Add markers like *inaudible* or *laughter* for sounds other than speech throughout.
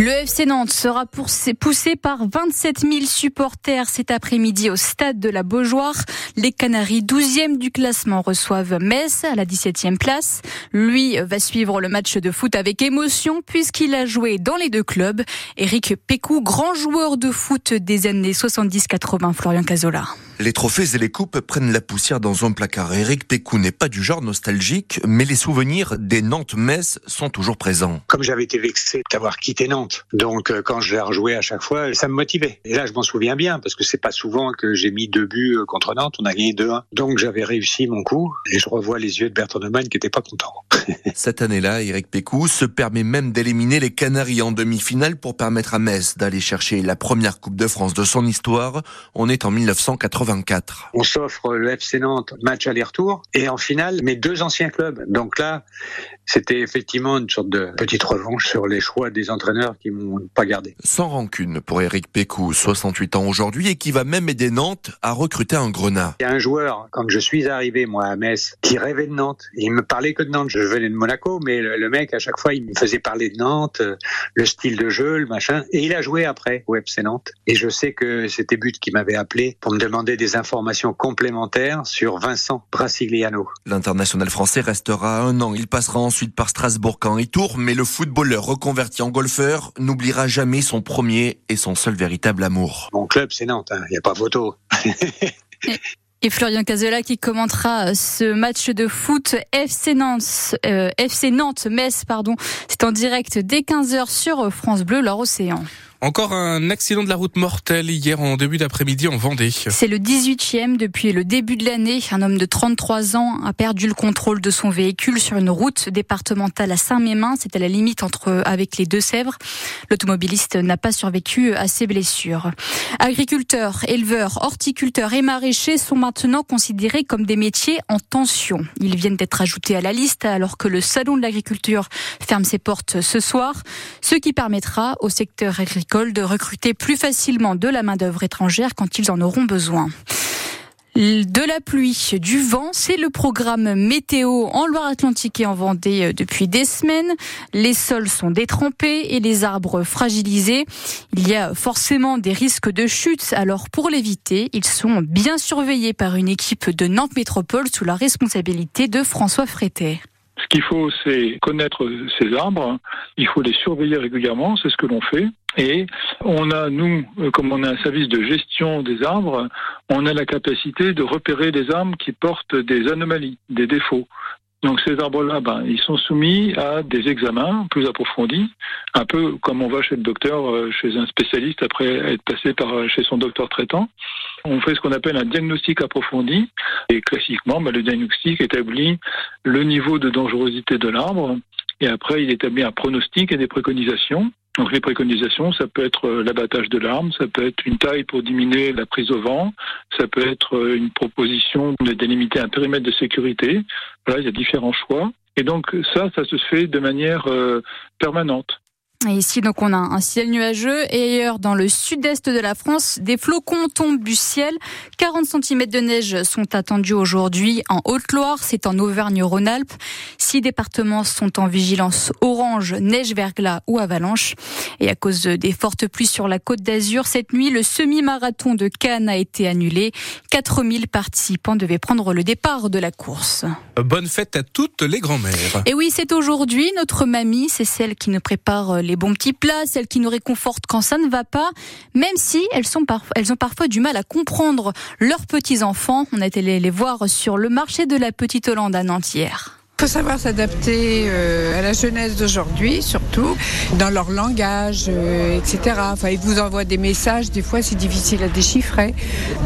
Le FC Nantes sera poussé par 27 000 supporters cet après-midi au stade de la Beaujoire. Les Canaries, 12e du classement, reçoivent Metz à la 17e place. Lui va suivre le match de foot avec émotion puisqu'il a joué dans les deux clubs. Eric Pécou, grand joueur de foot des années 70-80, Florian Cazola. Les trophées et les coupes prennent la poussière dans un placard. Eric Pécou n'est pas du genre nostalgique, mais les souvenirs des Nantes-Metz sont toujours présents. Comme j'avais été vexé d'avoir quitté Nantes, donc euh, quand je l'ai rejoué à chaque fois, ça me motivait. Et là, je m'en souviens bien, parce que c'est pas souvent que j'ai mis deux buts euh, contre Nantes, on a gagné 2-1. Donc j'avais réussi mon coup, et je revois les yeux de Bertrand Neumann qui était pas content. *laughs* Cette année-là, Eric Pécou se permet même d'éliminer les Canaries en demi-finale pour permettre à Metz d'aller chercher la première Coupe de France de son histoire. On est en 1980. On s'offre le FC Nantes match aller-retour et en finale mes deux anciens clubs. Donc là, c'était effectivement une sorte de petite revanche sur les choix des entraîneurs qui m'ont pas gardé. Sans rancune pour Eric Pécou, 68 ans aujourd'hui, et qui va même aider Nantes à recruter un grenat. Il y a un joueur, quand je suis arrivé, moi, à Metz, qui rêvait de Nantes. Il me parlait que de Nantes. Je venais de Monaco, mais le, mec, à chaque fois, il me faisait parler de Nantes, euh, le style de jeu, le machin. Et il a joué après au FC Nantes. Et je sais que c'était But qui m'avait appelé pour me demander des informations complémentaires sur Vincent Brasigliano. L'international français restera un an. Il passera ensuite par Strasbourg quand il tour, mais le footballeur reconverti en golfeur n'oubliera jamais son premier et son seul véritable amour. Mon club, c'est Nantes, il hein. n'y a pas photo. Et Florian Cazola qui commentera euh, ce match de foot FC Nantes, euh, FC Nantes, Metz, pardon. C'est en direct dès 15h sur France Bleu, leur océan. Encore un accident de la route mortel hier en début d'après-midi en Vendée. C'est le 18e depuis le début de l'année. Un homme de 33 ans a perdu le contrôle de son véhicule sur une route départementale à Saint-Mémin. C'est à la limite entre avec les Deux-Sèvres. L'automobiliste n'a pas survécu à ses blessures. Agriculteurs, éleveurs, horticulteurs et maraîchers sont maintenant considérés comme des métiers en tension. Ils viennent d'être ajoutés à la liste alors que le salon de l'agriculture ferme ses portes ce soir, ce qui permettra au secteur agricole de recruter plus facilement de la main-d'œuvre étrangère quand ils en auront besoin. De la pluie, du vent, c'est le programme météo en Loire-Atlantique et en Vendée euh, depuis des semaines. Les sols sont détrempés et les arbres fragilisés. Il y a forcément des risques de chute, alors pour l'éviter, ils sont bien surveillés par une équipe de Nantes Métropole sous la responsabilité de François Frétet. Ce qu'il faut, c'est connaître ces arbres. Il faut les surveiller régulièrement. C'est ce que l'on fait. Et on a, nous, comme on a un service de gestion des arbres, on a la capacité de repérer les arbres qui portent des anomalies, des défauts. Donc ces arbres-là, ben, ils sont soumis à des examens plus approfondis, un peu comme on va chez le docteur, euh, chez un spécialiste après être passé par euh, chez son docteur traitant. On fait ce qu'on appelle un diagnostic approfondi et classiquement, ben, le diagnostic établit le niveau de dangerosité de l'arbre et après il établit un pronostic et des préconisations. Donc les préconisations, ça peut être euh, l'abattage de l'arme, ça peut être une taille pour diminuer la prise au vent, ça peut être euh, une proposition de délimiter un périmètre de sécurité. Voilà, il y a différents choix. Et donc ça, ça se fait de manière euh, permanente. Et ici, donc, on a un ciel nuageux et ailleurs, dans le sud-est de la France, des flocons tombent du ciel. 40 cm de neige sont attendus aujourd'hui en Haute-Loire, c'est en Auvergne-Rhône-Alpes. Six départements sont en vigilance orange, neige, verglas ou avalanche. Et à cause des fortes pluies sur la côte d'Azur, cette nuit, le semi-marathon de Cannes a été annulé. 4000 participants devaient prendre le départ de la course. Bonne fête à toutes les grand-mères. Et oui, c'est aujourd'hui notre mamie, c'est celle qui nous prépare les bons petits plats, celles qui nous réconfortent quand ça ne va pas, même si elles, sont elles ont parfois du mal à comprendre leurs petits-enfants. On a été les voir sur le marché de la Petite Hollande à Nantes il faut savoir s'adapter euh, à la jeunesse d'aujourd'hui, surtout dans leur langage, euh, etc. Enfin, ils vous envoient des messages, des fois c'est difficile à déchiffrer.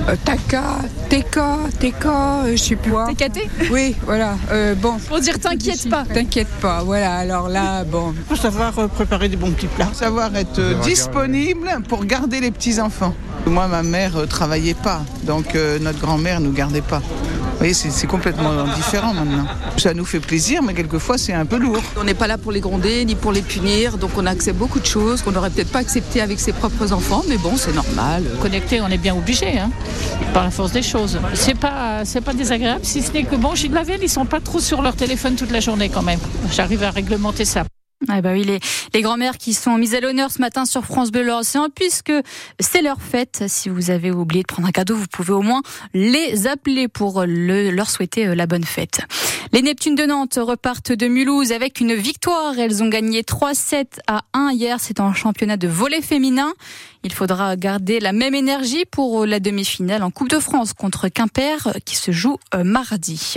Euh, taka, teka, teka, je sais plus quoi. Técaté Oui, voilà. bon. Pour dire t'inquiète pas. T'inquiète pas, voilà. Alors là, bon. Faut savoir préparer des bons petits plats. Savoir être disponible pour garder les petits enfants. Moi, ma mère travaillait pas, donc notre grand-mère nous gardait pas. Vous voyez, c'est complètement différent maintenant. Ça nous fait plaisir, mais quelquefois c'est un peu lourd. On n'est pas là pour les gronder ni pour les punir, donc on accepte beaucoup de choses qu'on n'aurait peut-être pas acceptées avec ses propres enfants, mais bon, c'est normal. Connecté, on est bien obligé, hein, par la force des choses. C'est pas, c'est pas désagréable, si ce n'est que bon, chez Glavel, ils sont pas trop sur leur téléphone toute la journée quand même. J'arrive à réglementer ça. Ah bah oui, les, les grands-mères qui sont mises à l'honneur ce matin sur France Bleu Océan, puisque c'est leur fête. Si vous avez oublié de prendre un cadeau, vous pouvez au moins les appeler pour le, leur souhaiter euh, la bonne fête. Les Neptunes de Nantes repartent de Mulhouse avec une victoire. Elles ont gagné 3-7 à 1 hier. C'est en championnat de volet féminin. Il faudra garder la même énergie pour la demi-finale en Coupe de France contre Quimper qui se joue euh, mardi.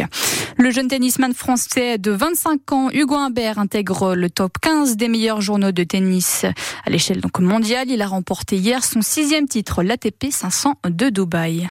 Le jeune tennisman français de 25 ans, Hugo Humbert, intègre le top 15 des meilleurs journaux de tennis à l'échelle mondiale. Il a remporté hier son sixième titre, l'ATP 500 de Dubaï.